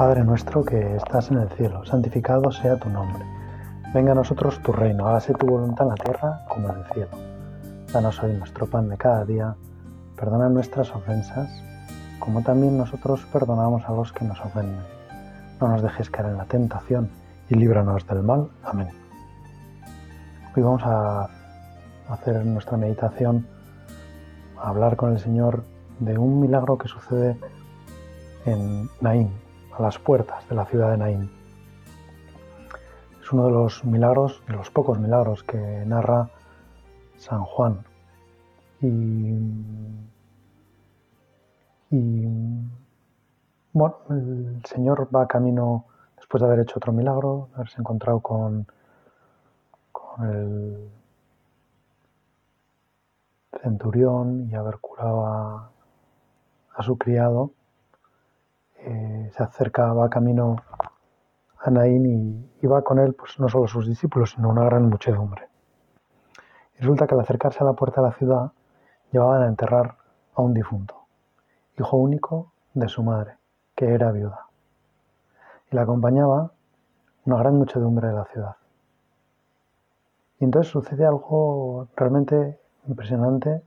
Padre nuestro que estás en el cielo, santificado sea tu nombre. Venga a nosotros tu reino, hágase tu voluntad en la tierra como en el cielo. Danos hoy nuestro pan de cada día, perdona nuestras ofensas, como también nosotros perdonamos a los que nos ofenden. No nos dejes caer en la tentación y líbranos del mal. Amén. Hoy vamos a hacer nuestra meditación, a hablar con el Señor de un milagro que sucede en Naín, las puertas de la ciudad de Naín. Es uno de los milagros, de los pocos milagros que narra San Juan. Y, bueno, el Señor va camino, después de haber hecho otro milagro, haberse encontrado con, el centurión y haber curado a su criado, eh, se acerca, va camino a Naín y, va con él pues, no solo sus discípulos, sino una gran muchedumbre. Y resulta que al acercarse a la puerta de la ciudad, llevaban a enterrar a un difunto, hijo único de su madre, que era viuda. Y la acompañaba una gran muchedumbre de la ciudad. Y entonces sucede algo realmente impresionante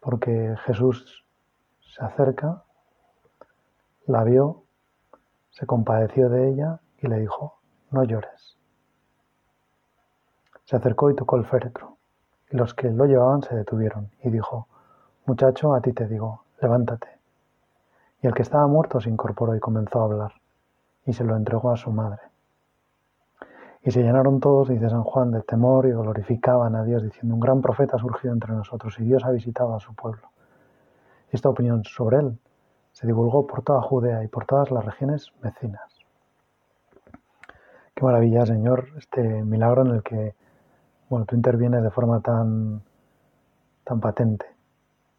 porque Jesús se acerca la vio, se compadeció de ella y le dijo, no llores. Se acercó y tocó el féretro, y los que lo llevaban se detuvieron, y dijo, muchacho, a ti te digo, levántate. Y el que estaba muerto se incorporó y comenzó a hablar, y se lo entregó a su madre. Y se llenaron todos, dice San Juan, de temor y glorificaban a Dios, diciendo, un gran profeta ha surgido entre nosotros, y Dios ha visitado a su pueblo. Esta opinión sobre él se divulgó por toda Judea y por todas las regiones vecinas. Qué maravilla, Señor, este milagro en el que bueno, tú intervienes de forma tan, tan patente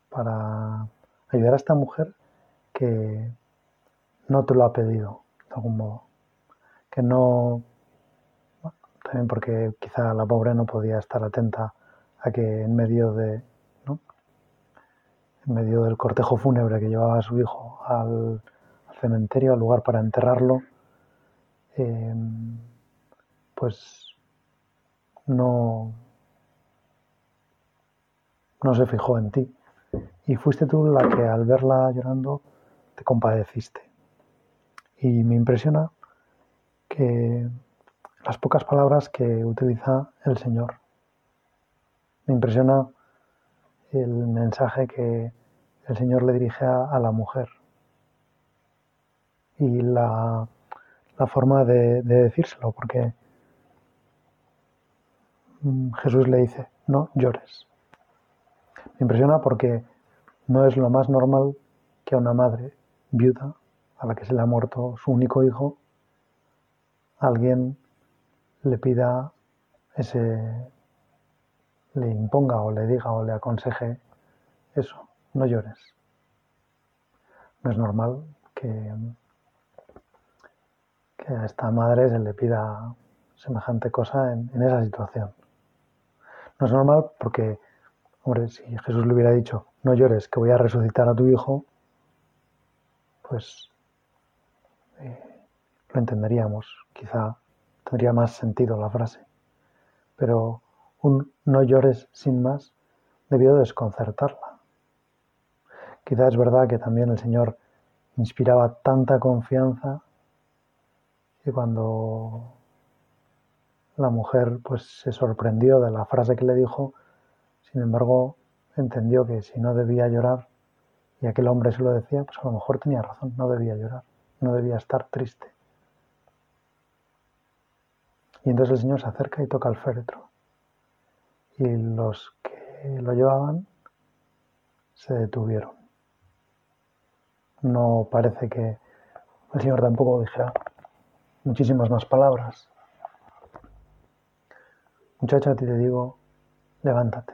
para ayudar a esta mujer que no te lo ha pedido, de algún modo. Que no, también porque quizá la pobre no podía estar atenta a que en medio de, en medio del cortejo fúnebre que llevaba a su hijo al, cementerio, al lugar para enterrarlo, em, pues no, no se fijó en ti. Y fuiste tú la que al verla llorando te compadeciste. Y me impresiona que las pocas palabras que utiliza el Señor. Me impresiona el mensaje que el Señor le dirige a, la mujer. Y la, forma de, decírselo, porque mm, Jesús le dice, no llores. Me impresiona porque no es lo más normal que a una madre viuda, a la que se le ha muerto su único hijo, alguien le pida ese, le imponga o le diga o le aconseje eso, no llores. No es normal que, a esta madre se le pida semejante cosa en, esa situación. No es normal porque, hombre, si Jesús le hubiera dicho, no llores, que voy a resucitar a tu hijo, pues eh, lo entenderíamos, quizá tendría más sentido la frase. Pero un no llores sin más debió desconcertarla. Quizás es verdad que también el Señor inspiraba tanta confianza que cuando la mujer pues se sorprendió de la frase que le dijo, sin embargo entendió que si no debía llorar y aquel hombre se lo decía, pues a lo mejor tenía razón, no debía llorar, no debía estar triste. Y entonces el Señor se acerca y toca el féretro. Y los que lo llevaban se detuvieron no parece que el Señor tampoco dijera muchísimas más palabras. Muchacha, a ti te digo, levántate.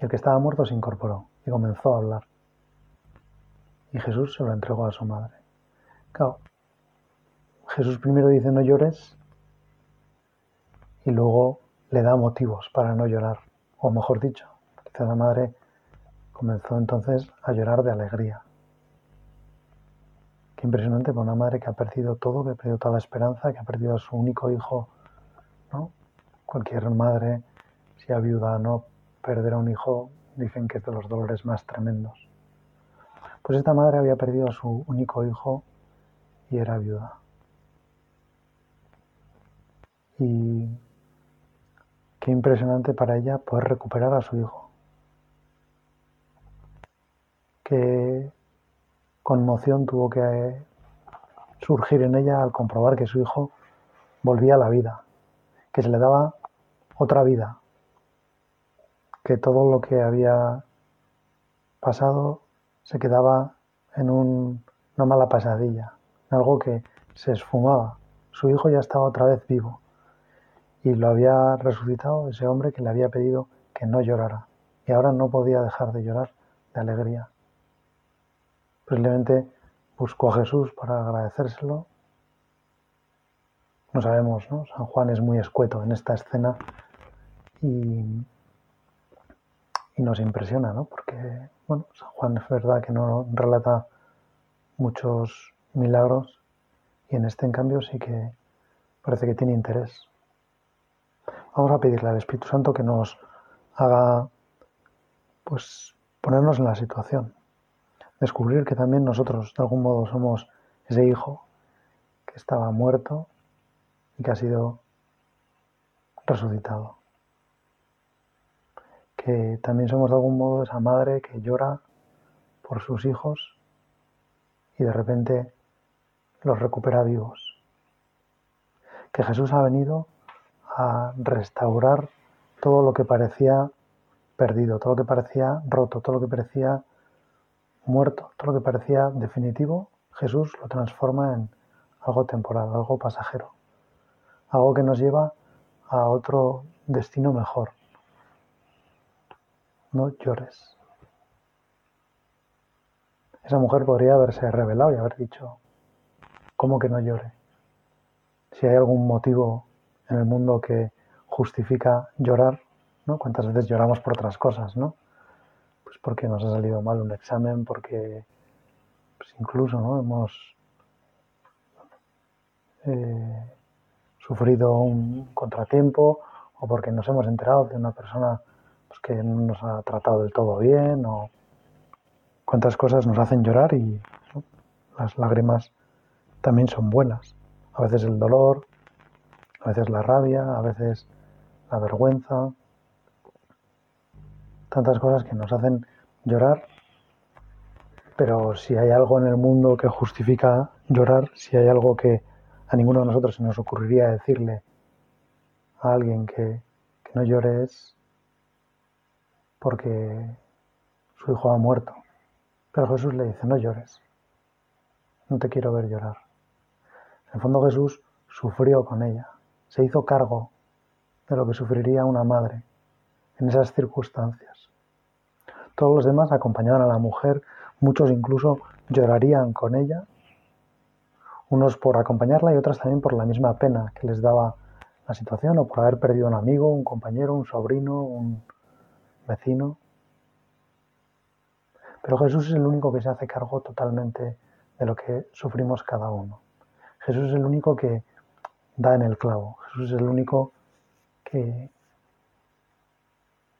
Y el que estaba muerto se incorporó y comenzó a hablar. Y Jesús se lo entregó a su madre. Claro, Jesús primero dice no llores y luego le da motivos para no llorar. O mejor dicho, quizá la madre Comenzó entonces a llorar de alegría. Qué impresionante para una madre que ha perdido todo, que ha perdido toda la esperanza, que ha perdido a su único hijo, ¿no? Cualquier madre, si ha viuda, no perder a un hijo, dicen que es de los dolores más tremendos. Pues esta madre había perdido a su único hijo y era viuda. Y qué impresionante para ella poder recuperar a su hijo. Qué conmoción tuvo que surgir en ella al comprobar que su hijo volvía a la vida, que se le daba otra vida, que todo lo que había pasado se quedaba en una mala pasadilla, en algo que se esfumaba. Su hijo ya estaba otra vez vivo y lo había resucitado ese hombre que le había pedido que no llorara. Y ahora no podía dejar de llorar de alegría. Posiblemente buscó a Jesús para agradecérselo. No sabemos, ¿no? San Juan es muy escueto en esta escena y, y nos impresiona, ¿no? Porque, bueno, San Juan es verdad que no relata muchos milagros y en este, en cambio, sí que parece que tiene interés. Vamos a pedirle al Espíritu Santo que nos haga pues ponernos en la situación, descubrir que también nosotros de algún modo somos ese hijo que estaba muerto y que ha sido resucitado. Que también somos de algún modo esa madre que llora por sus hijos y de repente los recupera vivos. Que Jesús ha venido a restaurar todo lo que parecía perdido, todo lo que parecía roto, todo lo que parecía muerto, todo lo que parecía definitivo, Jesús lo transforma en algo temporal, algo pasajero, algo que nos lleva a otro destino mejor. No llores. Esa mujer podría haberse revelado y haber dicho, ¿cómo que no llore? Si hay algún motivo en el mundo que justifica llorar, ¿no? ¿Cuántas veces lloramos por otras cosas, ¿no? Pues porque nos ha salido mal un examen, porque pues incluso, ¿no? Hemos eh, sufrido un contratiempo o porque nos hemos enterado de una persona pues, que no nos ha tratado del todo bien o cuántas cosas nos hacen llorar y las lágrimas también son buenas. A veces el dolor, a veces la rabia, a veces la vergüenza, tantas cosas que nos hacen llorar, pero si hay algo en el mundo que justifica llorar, si hay algo que a ninguno de nosotros se nos ocurriría decirle a alguien que, no llore es porque su hijo ha muerto. Pero Jesús le dice, no llores, no te quiero ver llorar. En el fondo Jesús sufrió con ella se hizo cargo de lo que sufriría una madre en esas circunstancias. Todos los demás acompañaban a la mujer, muchos incluso llorarían con ella, unos por acompañarla y otras también por la misma pena que les daba la situación o por haber perdido un amigo, un compañero, un sobrino, un vecino. Pero Jesús es el único que se hace cargo totalmente de lo que sufrimos cada uno. Jesús es el único que da en el clavo. Jesús es el único que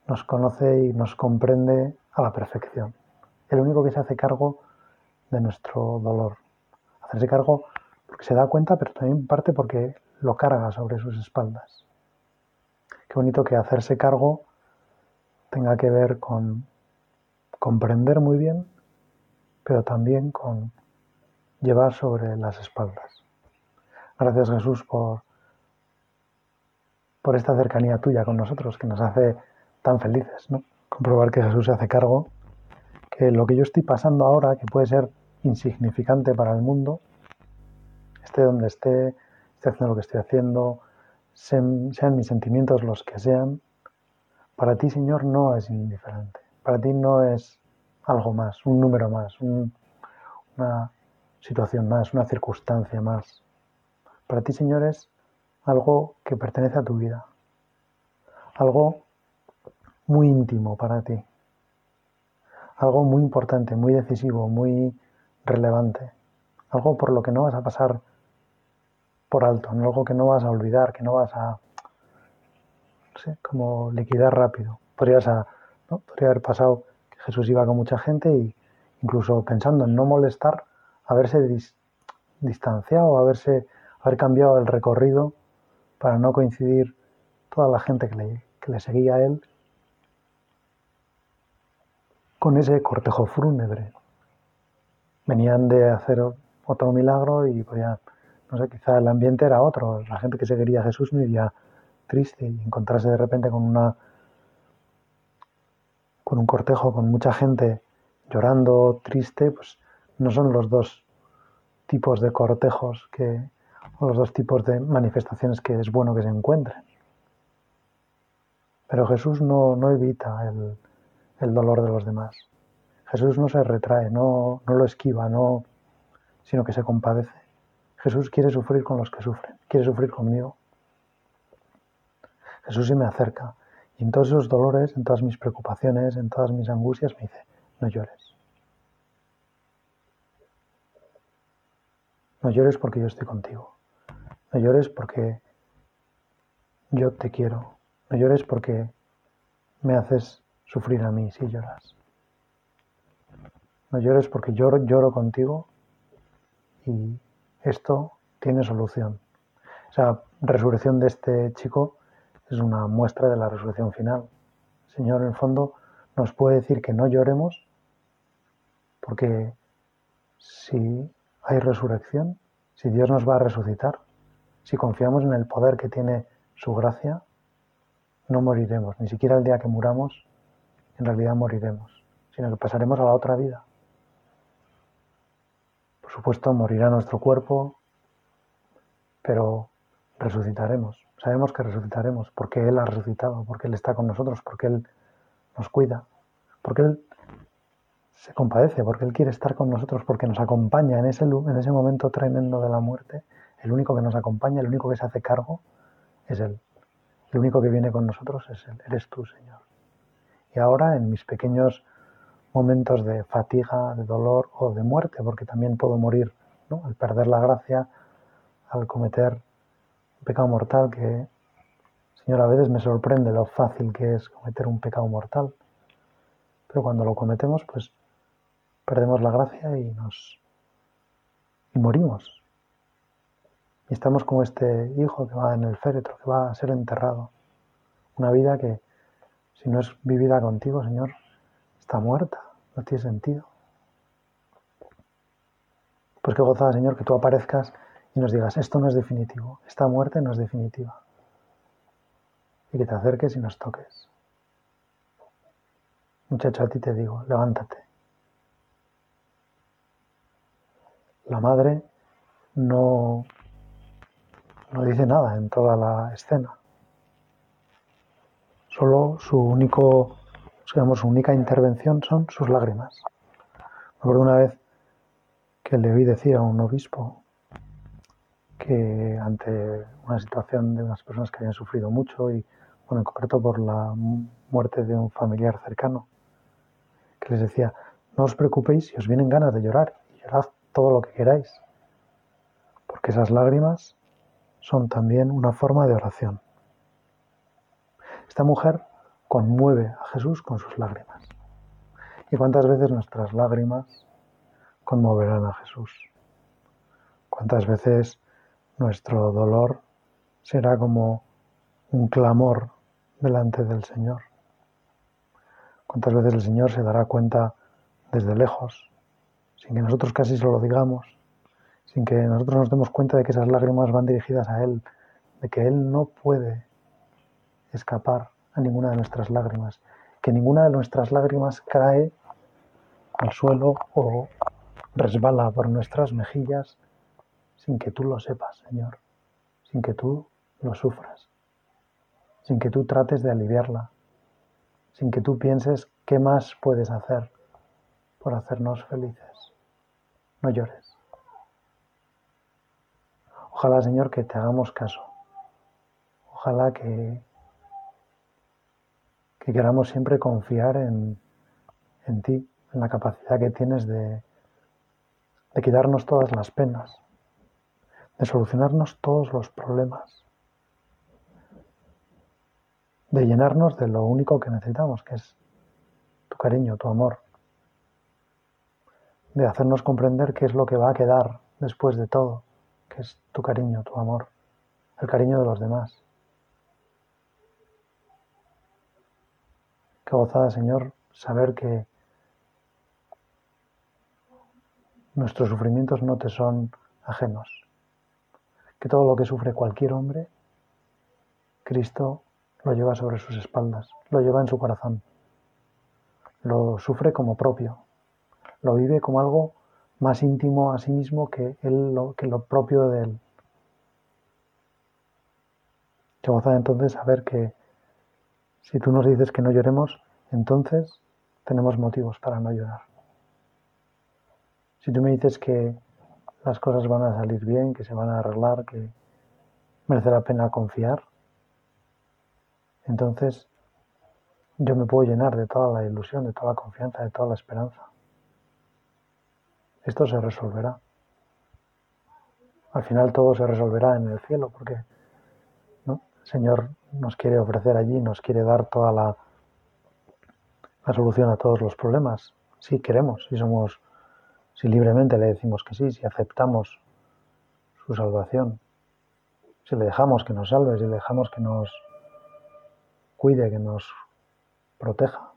nos conoce y nos comprende a la perfección. El único que se hace cargo de nuestro dolor. Hacerse cargo porque se da cuenta, pero también parte porque lo carga sobre sus espaldas. Qué bonito que hacerse cargo tenga que ver con comprender muy bien, pero también con llevar sobre las espaldas. Gracias Jesús por, por esta cercanía tuya con nosotros que nos hace tan felices, ¿no? Comprobar que Jesús se hace cargo, que lo que yo estoy pasando ahora, que puede ser insignificante para el mundo, esté donde esté, esté haciendo lo que estoy haciendo, sean, mis sentimientos los que sean, para ti, Señor, no es indiferente. Para ti no es algo más, un número más, una situación más, una circunstancia más. Para ti, Señor, es algo que pertenece a tu vida, algo muy íntimo para ti, algo muy importante, muy decisivo, muy relevante, algo por lo que no vas a pasar por alto, algo que no vas a olvidar, que no vas a, no sé, como liquidar rápido. Podrías a. Podría haber pasado que Jesús iba con mucha gente y incluso pensando en no molestar, haberse distanciado, haberse, haber cambiado el recorrido para no coincidir toda la gente que le seguía a él con ese cortejo fúnebre. Venían de hacer otro milagro y podían no sé, quizá el ambiente era otro. La gente que seguiría a Jesús no iría triste y encontrarse de repente con una con un cortejo con mucha gente llorando, triste, pues no son los dos tipos de cortejos que o los dos tipos de manifestaciones que es bueno que se encuentren. Pero Jesús no, no evita el, el, dolor de los demás. Jesús no se retrae, no, no lo esquiva, no, sino que se compadece. Jesús quiere sufrir con los que sufren, quiere sufrir conmigo. Jesús se me acerca y en todos esos dolores, en todas mis preocupaciones, en todas mis angustias me dice, no llores. No llores porque yo estoy contigo. No llores porque yo te quiero. No llores porque me haces sufrir a mí si lloras. No llores porque yo lloro contigo y esto tiene solución. Esa resurrección de este chico es una muestra de la resurrección final. El Señor, en el fondo, nos puede decir que no lloremos porque si hay resurrección, si Dios nos va a resucitar, si confiamos en el poder que tiene su gracia, no moriremos, ni siquiera el día que muramos, en realidad moriremos, sino que pasaremos a la otra vida supuesto, morirá nuestro cuerpo, pero resucitaremos. Sabemos que resucitaremos porque Él ha resucitado, porque Él está con nosotros, porque Él nos cuida, porque Él se compadece, porque Él quiere estar con nosotros, porque nos acompaña en ese, en ese momento tremendo de la muerte. El único que nos acompaña, el único que se hace cargo es Él. El único que viene con nosotros es Él. Eres tú, Señor. Y ahora, en mis pequeños momentos de fatiga, de dolor o de muerte, porque también puedo morir al perder la gracia, al cometer un pecado mortal que, Señor, a veces me sorprende lo fácil que es cometer un pecado mortal. Pero cuando lo cometemos, pues perdemos la gracia y nos y morimos. Y estamos como este hijo que va en el féretro, que va a ser enterrado. Una vida que, si no es vivida contigo, Señor, está muerta, no tiene sentido. Pues qué gozada, Señor, que tú aparezcas y nos digas, esto no es definitivo, esta muerte no es definitiva. Y que te acerques y nos toques. Muchacho, a ti te digo, levántate. La madre no, no dice nada en toda la escena. Solo su único digamos, su única intervención son sus lágrimas. Me acuerdo una vez que le vi decir a un obispo que ante una situación de unas personas que habían sufrido mucho y, bueno, en concreto por la muerte de un familiar cercano, que les decía, no os preocupéis si os vienen ganas de llorar llorad todo lo que queráis, porque esas lágrimas son también una forma de oración. Esta mujer conmueve a Jesús con sus lágrimas. ¿Y cuántas veces nuestras lágrimas conmoverán a Jesús? ¿Cuántas veces nuestro dolor será como un clamor delante del Señor? ¿Cuántas veces el Señor se dará cuenta desde lejos, sin que nosotros casi se lo digamos, sin que nosotros nos demos cuenta de que esas lágrimas van dirigidas a Él, de que Él no puede escapar a ninguna de nuestras lágrimas, que ninguna de nuestras lágrimas cae al suelo o resbala por nuestras mejillas sin que tú lo sepas, Señor, sin que tú lo sufras, sin que tú trates de aliviarla, sin que tú pienses qué más puedes hacer por hacernos felices. No llores. Ojalá, Señor, que te hagamos caso. Ojalá que que queramos siempre confiar en, ti, en la capacidad que tienes de de quitarnos todas las penas, de solucionarnos todos los problemas, de llenarnos de lo único que necesitamos, que es tu cariño, tu amor, de hacernos comprender qué es lo que va a quedar después de todo, que es tu cariño, tu amor, el cariño de los demás. Gozada, Señor, saber que nuestros sufrimientos no te son ajenos, que todo lo que sufre cualquier hombre, Cristo lo lleva sobre sus espaldas, lo lleva en su corazón, lo sufre como propio, lo vive como algo más íntimo a sí mismo que, él, lo, que lo propio de él. Qué gozada entonces saber que si tú nos dices que no lloremos, entonces tenemos motivos para no llorar. Si tú me dices que las cosas van a salir bien, que se van a arreglar, que merece la pena confiar, entonces yo me puedo llenar de toda la ilusión, de toda la confianza, de toda la esperanza. Esto se resolverá. Al final todo se resolverá en el cielo porque Señor nos quiere ofrecer allí, nos quiere dar toda la, la solución a todos los problemas. Si queremos, si somos, si libremente le decimos que sí, si aceptamos su salvación, si le dejamos que nos salve, si le dejamos que nos cuide, que nos proteja.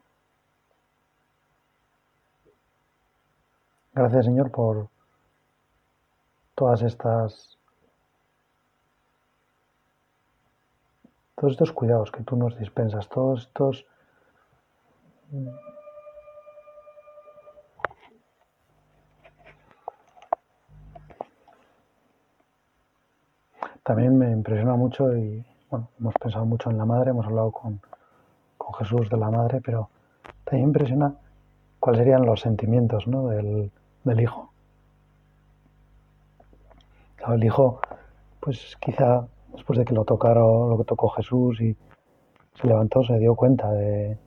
Gracias Señor por todas estas todos estos cuidados que tú nos dispensas, todos estos también me impresiona mucho y bueno, hemos pensado mucho en la madre, hemos hablado con, con Jesús de la madre, pero también impresiona cuáles serían los sentimientos ¿no? del, del hijo. el hijo, pues quizá después de que lo tocaron, lo que tocó Jesús y se levantó, se dio cuenta de,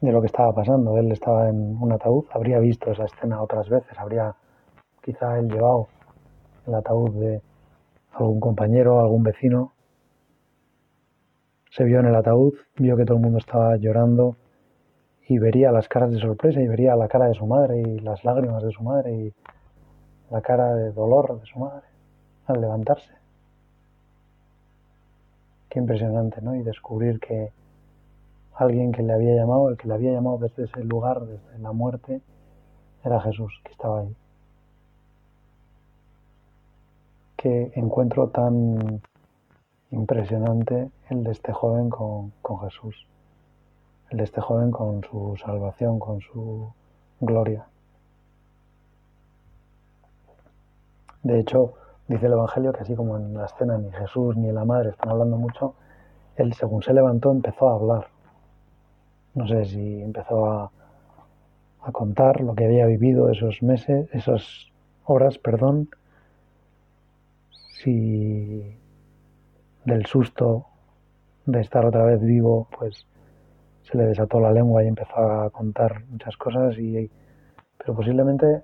de lo que estaba pasando. Él estaba en un ataúd, habría visto esa escena otras veces, habría quizá él llevado el ataúd de algún compañero, algún vecino. Se vio en el ataúd, vio que todo el mundo estaba llorando, y vería las caras de sorpresa y vería la cara de su madre y las lágrimas de su madre y la cara de dolor de su madre al levantarse. Qué impresionante, ¿no? Y descubrir que alguien que le había llamado, el que le había llamado desde ese lugar, desde la muerte, era Jesús, que estaba ahí. Qué encuentro tan impresionante el de este joven con, con Jesús el de este joven con su salvación, con su gloria. De hecho, dice el Evangelio que así como en la escena ni Jesús ni la madre están hablando mucho, él según se levantó empezó a hablar. No sé si empezó a, a contar lo que había vivido esos meses, esas horas, perdón, si del susto de estar otra vez vivo, pues se le desató la lengua y empezó a contar muchas cosas, y, pero posiblemente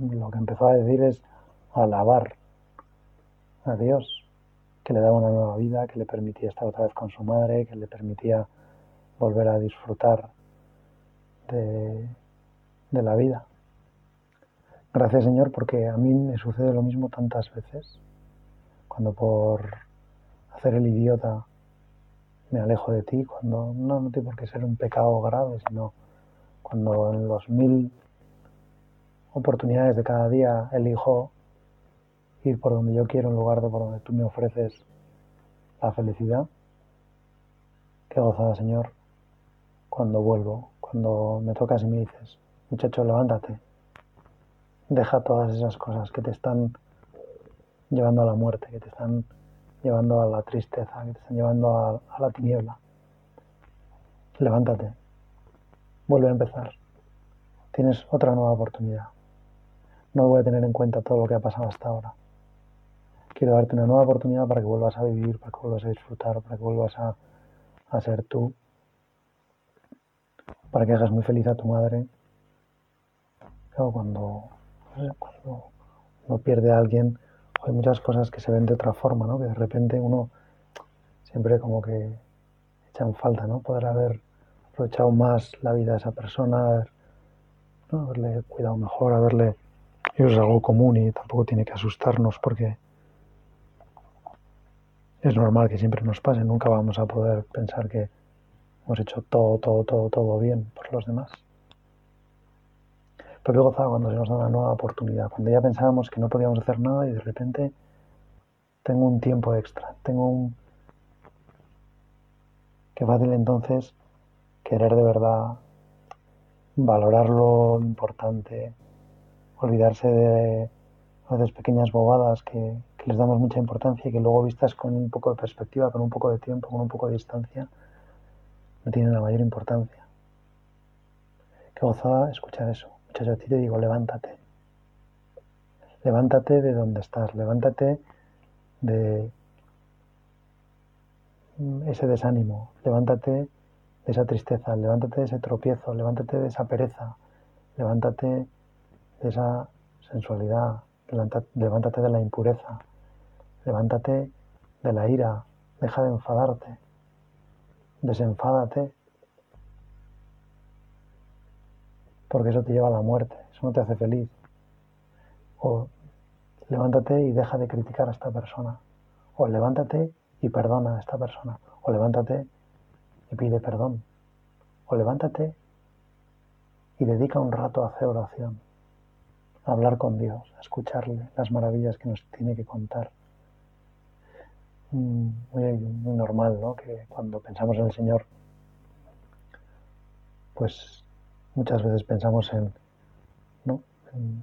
lo que empezó a decir es alabar a Dios, que le daba una nueva vida, que le permitía estar otra vez con su madre, que le permitía volver a disfrutar de, de la vida. Gracias Señor porque a mí me sucede lo mismo tantas veces, cuando por hacer el idiota me alejo de ti, cuando no, no tiene por qué ser un pecado grave, sino cuando en los mil oportunidades de cada día elijo ir por donde yo quiero en lugar de por donde tú me ofreces la felicidad. Qué gozada, Señor, cuando vuelvo, cuando me tocas y me dices, muchacho, levántate, deja todas esas cosas que te están llevando a la muerte, que te están llevando a la tristeza, que te están llevando a, la tiniebla. Levántate, vuelve a empezar. Tienes otra nueva oportunidad. No voy a tener en cuenta todo lo que ha pasado hasta ahora. Quiero darte una nueva oportunidad para que vuelvas a vivir, para que vuelvas a disfrutar, para que vuelvas a, a ser tú, para que hagas muy feliz a tu madre. cuando, cuando uno pierde a alguien, hay muchas cosas que se ven de otra forma, ¿no? Que de repente uno siempre como que echa en falta, ¿no? Poder haber aprovechado más la vida de esa persona, haberle cuidado mejor, haberle... Eso es algo común y tampoco tiene que asustarnos porque es normal que siempre nos pase, nunca vamos a poder pensar que hemos hecho todo, todo, todo, todo bien por los demás. Pero qué gozaba cuando se nos da una nueva oportunidad, cuando ya pensábamos que no podíamos hacer nada y de repente tengo un tiempo extra, tengo un... Qué fácil entonces querer de verdad valorar lo importante, olvidarse de a veces pequeñas bobadas que, les damos mucha importancia y que luego vistas con un poco de perspectiva, con un poco de tiempo, con un poco de distancia, no tienen la mayor importancia. Qué gozada escuchar eso a ti te digo, levántate. Levántate de donde estás, levántate de ese desánimo, levántate de esa tristeza, levántate de ese tropiezo, levántate de esa pereza, levántate de esa sensualidad, levántate de la impureza, levántate de la ira, deja de enfadarte, desenfádate porque eso te lleva a la muerte, eso no te hace feliz. O levántate y deja de criticar a esta persona. O levántate y perdona a esta persona. O levántate y pide perdón. O levántate y dedica un rato a hacer oración, a hablar con Dios, a escucharle las maravillas que nos tiene que contar. Muy, muy normal, ¿no? Que cuando pensamos en el Señor, pues Muchas veces pensamos en, ¿no?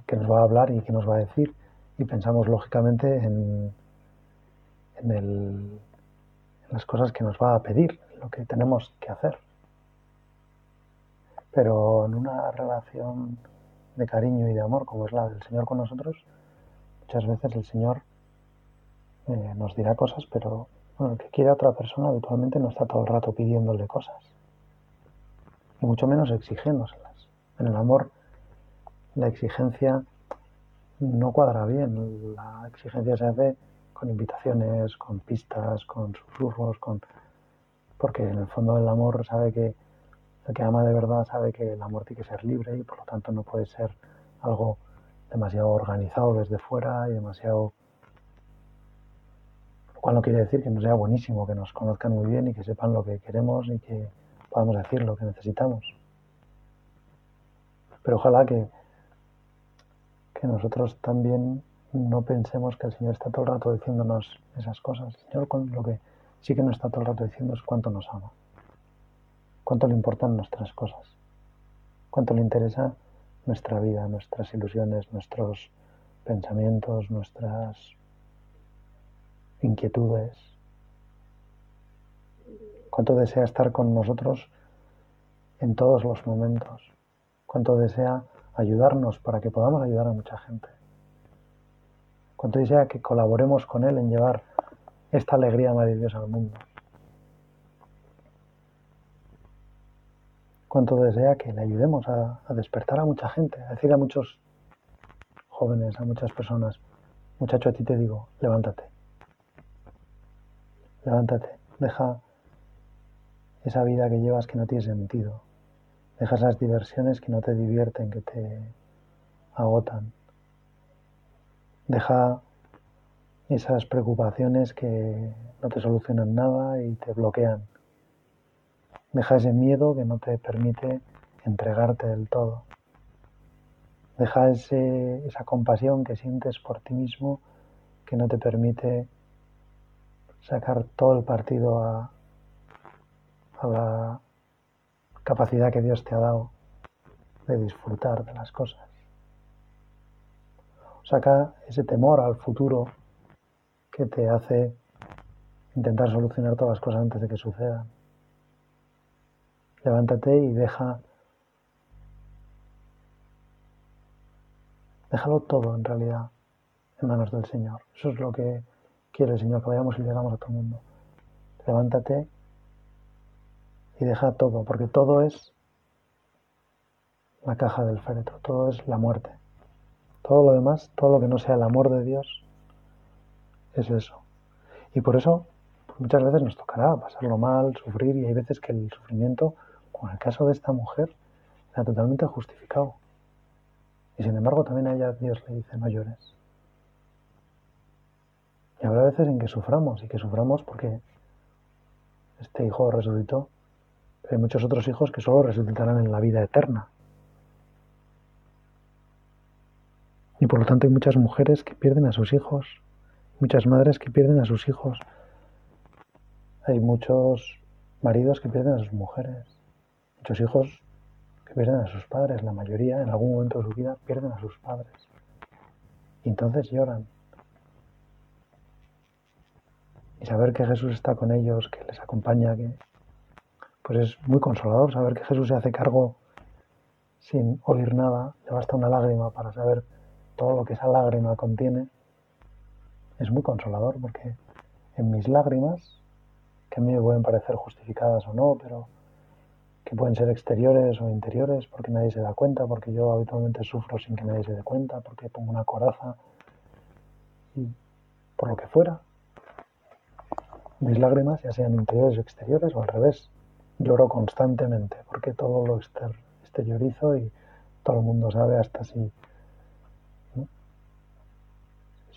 que nos va a hablar y qué nos va a decir y pensamos lógicamente en, en, las cosas que nos va a pedir, lo que tenemos que hacer. Pero en una relación de cariño y de amor como es la del Señor con nosotros, muchas veces el Señor eh, nos dirá cosas, pero el que quiere a otra persona habitualmente no está todo el rato pidiéndole cosas, y mucho menos exigiéndose. En el amor la exigencia no cuadra bien. La exigencia se hace con invitaciones, con pistas, con susurros, con porque en el fondo el amor sabe que el que ama de verdad sabe que el amor tiene que ser libre y por lo tanto no puede ser algo demasiado organizado desde fuera y demasiado cual no quiere decir que no sea buenísimo, que nos conozcan muy bien y que sepan lo que queremos y que podamos decir lo que necesitamos. Pero ojalá que, que nosotros también no pensemos que el Señor está todo el rato diciéndonos esas cosas. El Señor lo que sí que nos está todo el rato diciendo es cuánto nos ama, cuánto le importan nuestras cosas, cuánto le interesa nuestra vida, nuestras ilusiones, nuestros pensamientos, nuestras inquietudes, cuánto desea estar con nosotros en todos los momentos cuánto desea ayudarnos para que podamos ayudar a mucha gente. Cuánto desea que colaboremos con Él en llevar esta alegría maravillosa al mundo. Cuánto desea que le ayudemos a, despertar a mucha gente, a decir a muchos jóvenes, a muchas personas, muchacho, a ti te digo, levántate. Levántate, deja esa vida que llevas que no tiene sentido, Deja esas diversiones que no te divierten, que te agotan. Deja esas preocupaciones que no te solucionan nada y te bloquean. Deja ese miedo que no te permite entregarte del todo. Deja ese, esa compasión que sientes por ti mismo que no te permite sacar todo el partido a, la capacidad que Dios te ha dado de disfrutar de las cosas. Saca ese temor al futuro que te hace intentar solucionar todas las cosas antes de que sucedan. Levántate y deja déjalo todo en realidad en manos del Señor. Eso es lo que quiere el Señor, que vayamos y llegamos a todo el mundo. Levántate y deja todo, porque todo es la caja del féretro, todo es la muerte. Todo lo demás, todo lo que no sea el amor de Dios, es eso. Y por eso pues muchas veces nos tocará pasarlo mal, sufrir, y hay veces que el sufrimiento, como en el caso de esta mujer, era totalmente justificado. Y sin embargo también a ella Dios le dice, no llores. Y habrá veces en que suframos, y que suframos porque este hijo resucitó, pero hay muchos otros hijos que solo resucitarán en la vida eterna. Y por lo tanto hay muchas mujeres que pierden a sus hijos, muchas madres que pierden a sus hijos, hay muchos maridos que pierden a sus mujeres, muchos hijos que pierden a sus padres, la mayoría en algún momento de su vida pierden a sus padres. Y entonces lloran. Y saber que Jesús está con ellos, que les acompaña, que pues es muy consolador saber que Jesús se hace cargo sin oír nada, le basta una lágrima para saber todo lo que esa lágrima contiene. Es muy consolador porque en mis lágrimas, que a mí me pueden parecer justificadas o no, pero que pueden ser exteriores o interiores porque nadie se da cuenta, porque yo habitualmente sufro sin que nadie se dé cuenta, porque pongo una coraza y por lo que fuera. Mis lágrimas, ya sean interiores o exteriores o al revés, lloro constantemente porque todo lo exteriorizo y todo el mundo sabe hasta si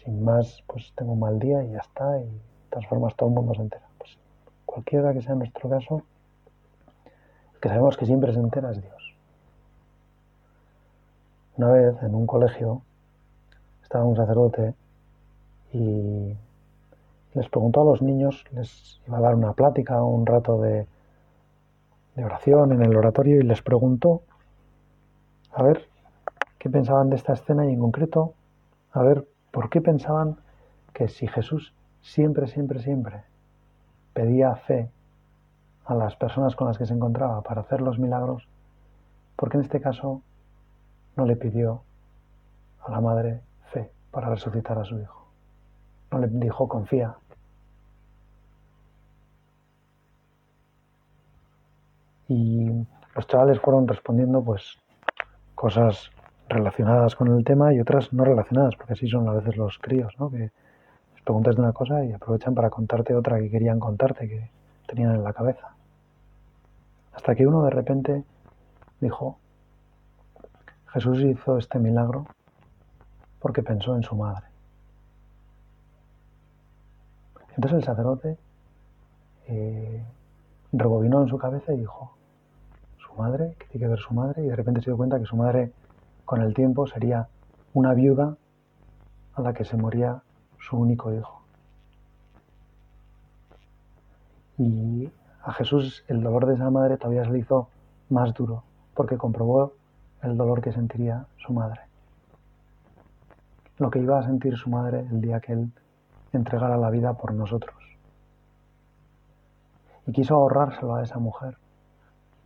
sin más pues tengo un mal día y ya está y transformas todo el mundo se entera. Pues cualquiera que sea nuestro caso, que sabemos que siempre se entera es Dios. Una vez en un colegio estaba un sacerdote y les preguntó a los niños, les iba a dar una plática, un rato de, de oración en el oratorio y les preguntó a ver qué pensaban de esta escena y en concreto a ver por qué pensaban que si Jesús siempre, siempre, siempre pedía fe a las personas con las que se encontraba para hacer los milagros, porque en este caso no le pidió a la madre fe para resucitar a su hijo. Le dijo confía. Y los chavales fueron respondiendo pues cosas relacionadas con el tema y otras no relacionadas, porque así son a veces los críos, ¿no? Que les preguntas de una cosa y aprovechan para contarte otra que querían contarte, que tenían en la cabeza. Hasta que uno de repente dijo, Jesús hizo este milagro porque pensó en su madre. Entonces el sacerdote eh, rebobinó en su cabeza y dijo, su madre, que tiene que ver su madre, y de repente se dio cuenta que su madre con el tiempo sería una viuda a la que se moría su único hijo. Y a Jesús el dolor de esa madre todavía se le hizo más duro, porque comprobó el dolor que sentiría su madre. Lo que iba a sentir su madre el día que él entregara la vida por nosotros. Y quiso ahorrárselo a esa mujer.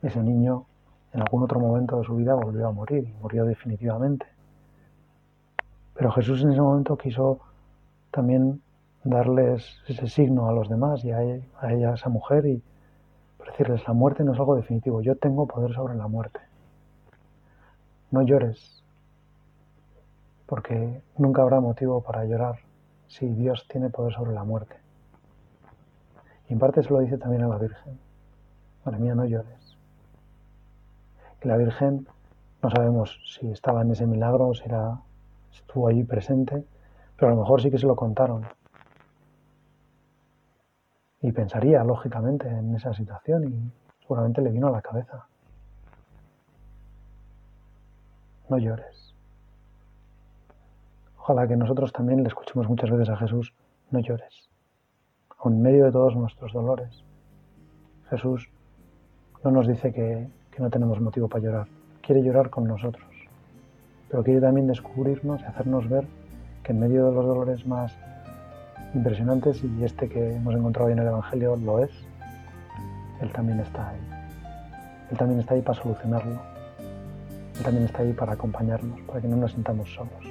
Ese niño en algún otro momento de su vida volvió a morir y murió definitivamente. Pero Jesús en ese momento quiso también darles ese signo a los demás y a ella, a, esa mujer y decirles, la muerte no es algo definitivo, yo tengo poder sobre la muerte. No llores, porque nunca habrá motivo para llorar si Dios tiene poder sobre la muerte. Y en parte se lo dice también a la Virgen. Madre mía, no llores. Y la Virgen, no sabemos si estaba en ese milagro o si estuvo allí presente, pero a lo mejor sí que se lo contaron y pensaría lógicamente en esa situación y seguramente le vino a la cabeza. No llores. Ojalá que nosotros también le escuchemos muchas veces a Jesús, no llores. En medio de todos nuestros dolores, Jesús no nos dice que, no tenemos motivo para llorar. Quiere llorar con nosotros. Pero quiere también descubrirnos y hacernos ver que en medio de los dolores más impresionantes y este que hemos encontrado en el Evangelio lo es, Él también está ahí. Él también está ahí para solucionarlo. Él también está ahí para acompañarnos, para que no nos sintamos solos.